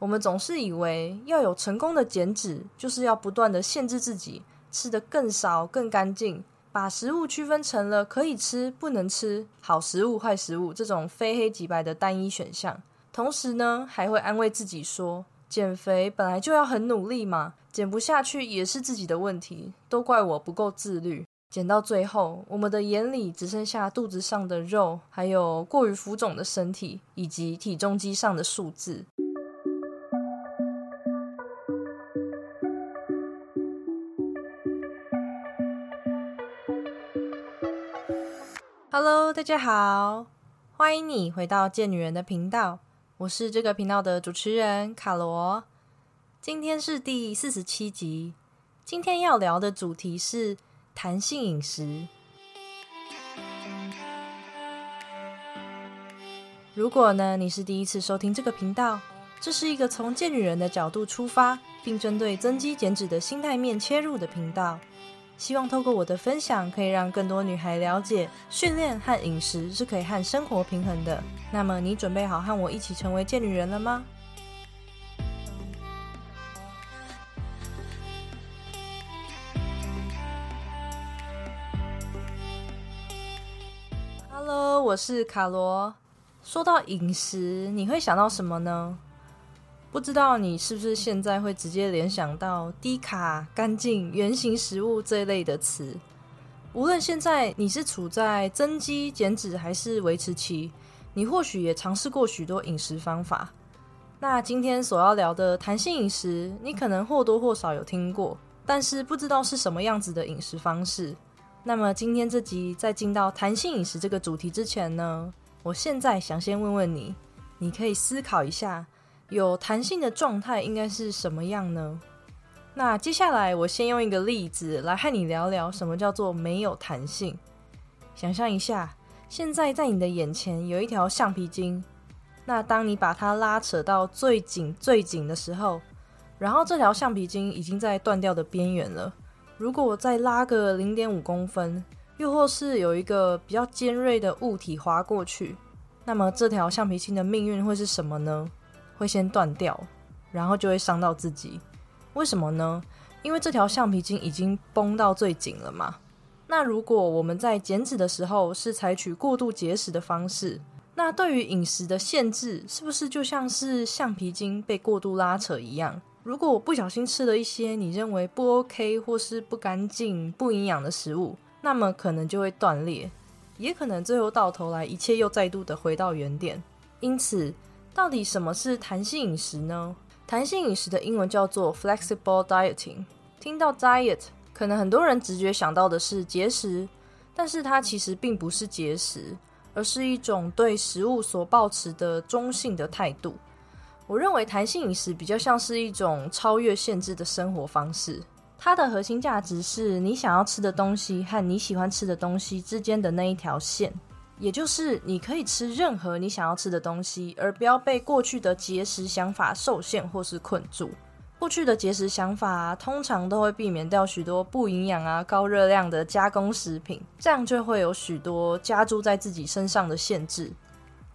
我们总是以为要有成功的减脂，就是要不断的限制自己，吃的更少、更干净，把食物区分成了可以吃、不能吃、好食物、坏食物这种非黑即白的单一选项。同时呢，还会安慰自己说，减肥本来就要很努力嘛，减不下去也是自己的问题，都怪我不够自律。减到最后，我们的眼里只剩下肚子上的肉，还有过于浮肿的身体，以及体重机上的数字。Hello，大家好，欢迎你回到贱女人的频道，我是这个频道的主持人卡罗。今天是第四十七集，今天要聊的主题是。弹性饮食。如果呢，你是第一次收听这个频道，这是一个从贱女人的角度出发，并针对增肌减脂的心态面切入的频道。希望透过我的分享，可以让更多女孩了解训练和饮食是可以和生活平衡的。那么，你准备好和我一起成为健女人了吗？我是卡罗。说到饮食，你会想到什么呢？不知道你是不是现在会直接联想到低卡、干净、原形食物这一类的词？无论现在你是处在增肌减脂还是维持期，你或许也尝试过许多饮食方法。那今天所要聊的弹性饮食，你可能或多或少有听过，但是不知道是什么样子的饮食方式。那么今天这集在进到弹性饮食这个主题之前呢，我现在想先问问你，你可以思考一下，有弹性的状态应该是什么样呢？那接下来我先用一个例子来和你聊聊什么叫做没有弹性。想象一下，现在在你的眼前有一条橡皮筋，那当你把它拉扯到最紧最紧的时候，然后这条橡皮筋已经在断掉的边缘了。如果再拉个零点五公分，又或是有一个比较尖锐的物体划过去，那么这条橡皮筋的命运会是什么呢？会先断掉，然后就会伤到自己。为什么呢？因为这条橡皮筋已经绷到最紧了嘛。那如果我们在减脂的时候是采取过度节食的方式，那对于饮食的限制，是不是就像是橡皮筋被过度拉扯一样？如果我不小心吃了一些你认为不 OK 或是不干净、不营养的食物，那么可能就会断裂，也可能最后到头来一切又再度的回到原点。因此，到底什么是弹性饮食呢？弹性饮食的英文叫做 flexible dieting。听到 diet，可能很多人直觉想到的是节食，但是它其实并不是节食，而是一种对食物所保持的中性的态度。我认为弹性饮食比较像是一种超越限制的生活方式，它的核心价值是你想要吃的东西和你喜欢吃的东西之间的那一条线，也就是你可以吃任何你想要吃的东西，而不要被过去的节食想法受限或是困住。过去的节食想法通常都会避免掉许多不营养啊、高热量的加工食品，这样就会有许多加注在自己身上的限制。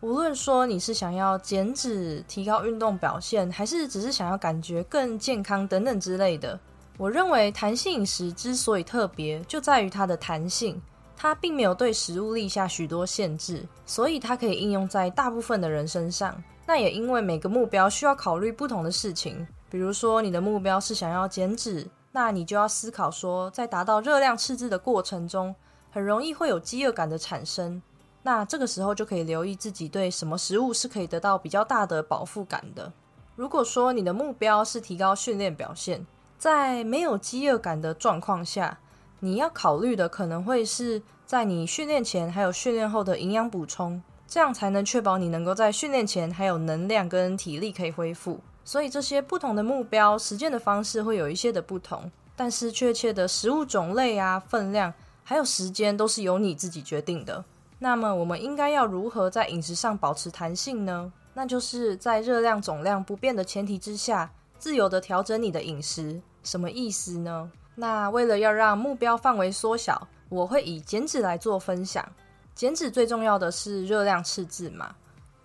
无论说你是想要减脂、提高运动表现，还是只是想要感觉更健康等等之类的，我认为弹性饮食之所以特别，就在于它的弹性，它并没有对食物立下许多限制，所以它可以应用在大部分的人身上。那也因为每个目标需要考虑不同的事情，比如说你的目标是想要减脂，那你就要思考说，在达到热量赤字的过程中，很容易会有饥饿感的产生。那这个时候就可以留意自己对什么食物是可以得到比较大的饱腹感的。如果说你的目标是提高训练表现，在没有饥饿感的状况下，你要考虑的可能会是在你训练前还有训练后的营养补充，这样才能确保你能够在训练前还有能量跟体力可以恢复。所以这些不同的目标实践的方式会有一些的不同，但是确切的食物种类啊、分量还有时间都是由你自己决定的。那么我们应该要如何在饮食上保持弹性呢？那就是在热量总量不变的前提之下，自由的调整你的饮食。什么意思呢？那为了要让目标范围缩小，我会以减脂来做分享。减脂最重要的是热量赤字嘛。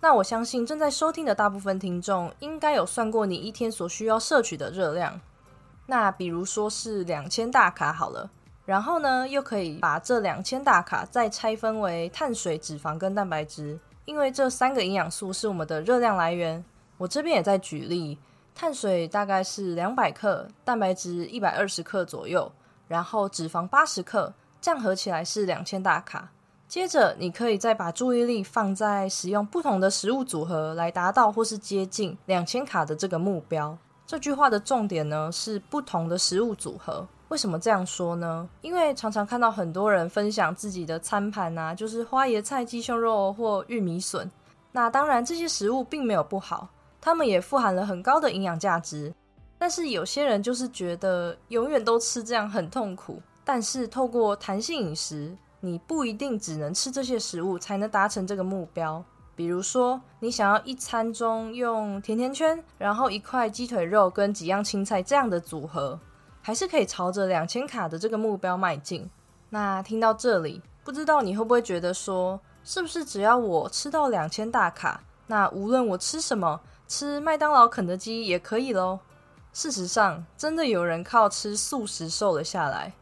那我相信正在收听的大部分听众应该有算过你一天所需要摄取的热量。那比如说是两千大卡好了，然后呢，又可以把这两千大卡再拆分为碳水、脂肪跟蛋白质，因为这三个营养素是我们的热量来源。我这边也在举例，碳水大概是两百克，蛋白质一百二十克左右，然后脂肪八十克，这样合起来是两千大卡。接着，你可以再把注意力放在使用不同的食物组合来达到或是接近两千卡的这个目标。这句话的重点呢是不同的食物组合。为什么这样说呢？因为常常看到很多人分享自己的餐盘啊，就是花椰菜、鸡胸肉或玉米笋。那当然，这些食物并没有不好，它们也富含了很高的营养价值。但是有些人就是觉得永远都吃这样很痛苦。但是透过弹性饮食，你不一定只能吃这些食物才能达成这个目标。比如说，你想要一餐中用甜甜圈，然后一块鸡腿肉跟几样青菜这样的组合，还是可以朝着两千卡的这个目标迈进。那听到这里，不知道你会不会觉得说，是不是只要我吃到两千大卡，那无论我吃什么，吃麦当劳、肯德基也可以喽？事实上，真的有人靠吃素食瘦了下来，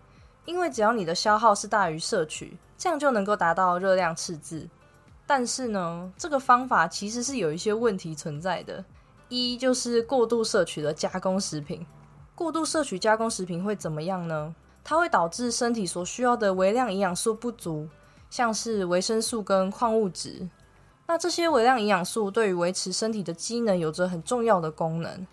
因为只要你的消耗是大于摄取，这样就能够达到热量赤字。但是呢，这个方法其实是有一些问题存在的。一就是过度摄取的加工食品，过度摄取加工食品会怎么样呢？它会导致身体所需要的微量营养素不足，像是维生素跟矿物质。那这些微量营养素对于维持身体的机能有着很重要的功能。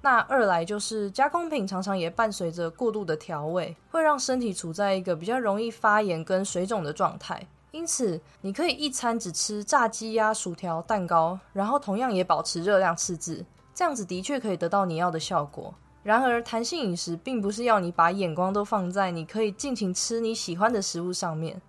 那二来就是加工品常常也伴随着过度的调味，会让身体处在一个比较容易发炎跟水肿的状态。因此，你可以一餐只吃炸鸡呀、薯条、蛋糕，然后同样也保持热量赤字，这样子的确可以得到你要的效果。然而，弹性饮食并不是要你把眼光都放在你可以尽情吃你喜欢的食物上面，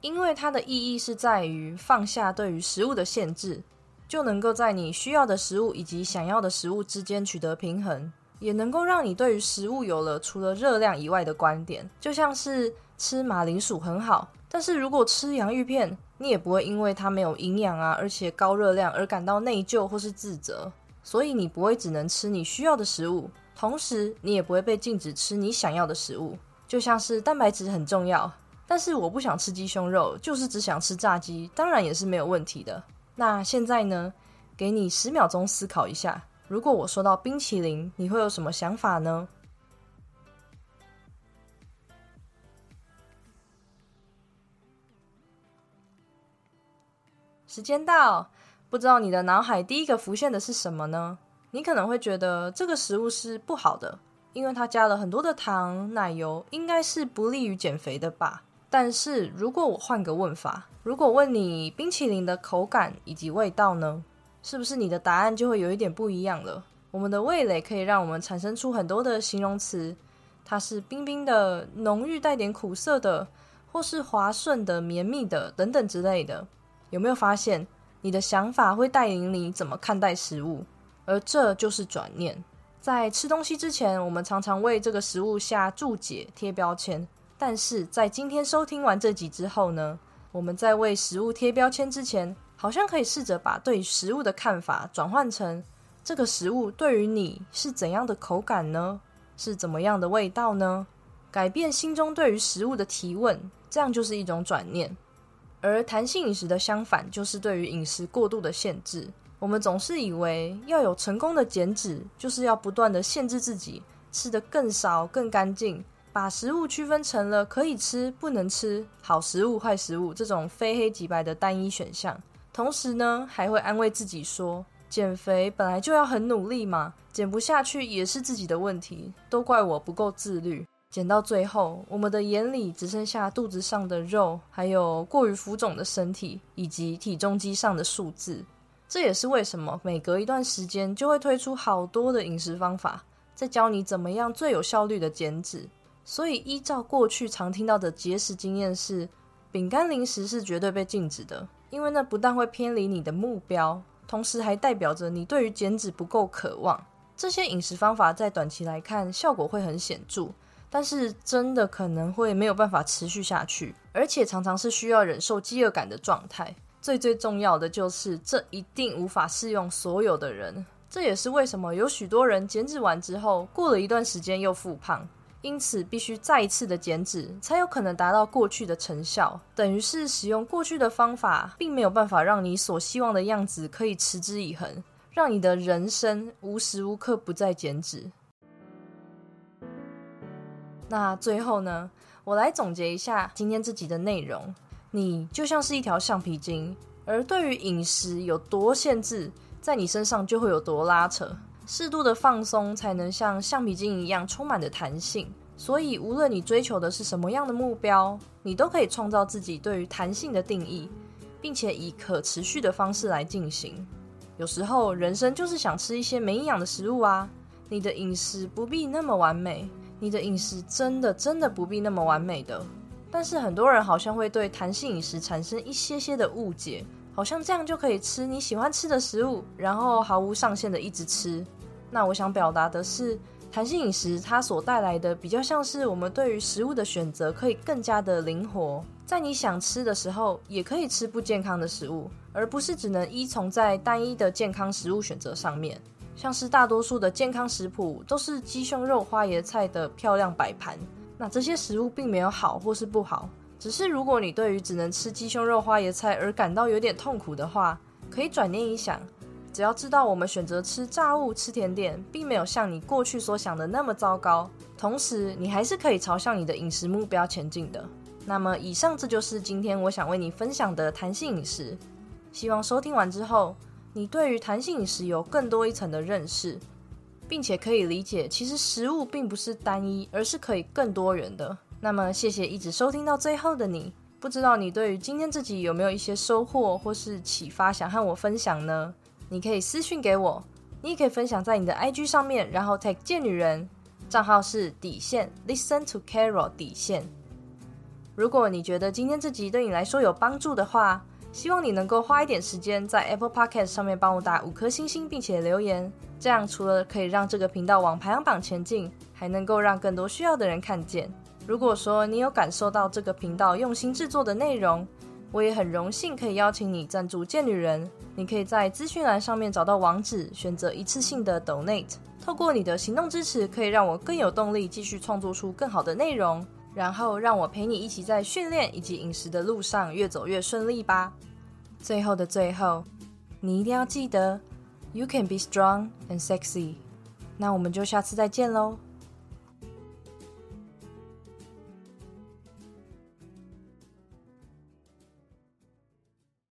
因为它的意义是在于放下对于食物的限制，就能够在你需要的食物以及想要的食物之间取得平衡，也能够让你对于食物有了除了热量以外的观点，就像是吃马铃薯很好。但是如果吃洋芋片，你也不会因为它没有营养啊，而且高热量而感到内疚或是自责。所以你不会只能吃你需要的食物，同时你也不会被禁止吃你想要的食物。就像是蛋白质很重要，但是我不想吃鸡胸肉，就是只想吃炸鸡，当然也是没有问题的。那现在呢，给你十秒钟思考一下，如果我说到冰淇淋，你会有什么想法呢？时间到，不知道你的脑海第一个浮现的是什么呢？你可能会觉得这个食物是不好的，因为它加了很多的糖、奶油，应该是不利于减肥的吧。但是如果我换个问法，如果问你冰淇淋的口感以及味道呢？是不是你的答案就会有一点不一样了？我们的味蕾可以让我们产生出很多的形容词，它是冰冰的、浓郁带点苦涩的，或是滑顺的、绵密的等等之类的。有没有发现，你的想法会带领你怎么看待食物？而这就是转念。在吃东西之前，我们常常为这个食物下注解、贴标签。但是在今天收听完这集之后呢，我们在为食物贴标签之前，好像可以试着把对食物的看法转换成：这个食物对于你是怎样的口感呢？是怎么样的味道呢？改变心中对于食物的提问，这样就是一种转念。而弹性饮食的相反，就是对于饮食过度的限制。我们总是以为要有成功的减脂，就是要不断的限制自己，吃得更少、更干净，把食物区分成了可以吃、不能吃、好食物、坏食物这种非黑即白的单一选项。同时呢，还会安慰自己说，减肥本来就要很努力嘛，减不下去也是自己的问题，都怪我不够自律。减到最后，我们的眼里只剩下肚子上的肉，还有过于浮肿的身体，以及体重机上的数字。这也是为什么每隔一段时间就会推出好多的饮食方法，在教你怎么样最有效率的减脂。所以，依照过去常听到的节食经验是，饼干零食是绝对被禁止的，因为那不但会偏离你的目标，同时还代表着你对于减脂不够渴望。这些饮食方法在短期来看效果会很显著。但是真的可能会没有办法持续下去，而且常常是需要忍受饥饿感的状态。最最重要的就是，这一定无法适用所有的人。这也是为什么有许多人减脂完之后，过了一段时间又复胖。因此，必须再一次的减脂，才有可能达到过去的成效。等于是使用过去的方法，并没有办法让你所希望的样子可以持之以恒，让你的人生无时无刻不在减脂。那最后呢，我来总结一下今天这集的内容：你就像是一条橡皮筋，而对于饮食有多限制，在你身上就会有多拉扯。适度的放松，才能像橡皮筋一样充满的弹性。所以，无论你追求的是什么样的目标，你都可以创造自己对于弹性的定义，并且以可持续的方式来进行。有时候，人生就是想吃一些没营养的食物啊。你的饮食不必那么完美，你的饮食真的真的不必那么完美的。但是，很多人好像会对弹性饮食产生一些些的误解。好像这样就可以吃你喜欢吃的食物，然后毫无上限的一直吃。那我想表达的是，弹性饮食它所带来的比较像是我们对于食物的选择可以更加的灵活，在你想吃的时候也可以吃不健康的食物，而不是只能依从在单一的健康食物选择上面。像是大多数的健康食谱都是鸡胸肉花椰菜的漂亮摆盘，那这些食物并没有好或是不好。只是，如果你对于只能吃鸡胸肉、花椰菜而感到有点痛苦的话，可以转念一想，只要知道我们选择吃炸物、吃甜点，并没有像你过去所想的那么糟糕，同时你还是可以朝向你的饮食目标前进的。那么，以上这就是今天我想为你分享的弹性饮食。希望收听完之后，你对于弹性饮食有更多一层的认识，并且可以理解，其实食物并不是单一，而是可以更多元的。那么，谢谢一直收听到最后的你。不知道你对于今天这集有没有一些收获或是启发，想和我分享呢？你可以私信给我，你也可以分享在你的 IG 上面，然后 take 贱女人账号是底线 listen to Carol 底线。如果你觉得今天这集对你来说有帮助的话，希望你能够花一点时间在 Apple Podcast 上面帮我打五颗星星，并且留言。这样除了可以让这个频道往排行榜前进，还能够让更多需要的人看见。如果说你有感受到这个频道用心制作的内容，我也很荣幸可以邀请你赞助贱女人。你可以在资讯栏上面找到网址，选择一次性的 Donate。透过你的行动支持，可以让我更有动力继续创作出更好的内容，然后让我陪你一起在训练以及饮食的路上越走越顺利吧。最后的最后，你一定要记得，You can be strong and sexy。那我们就下次再见喽。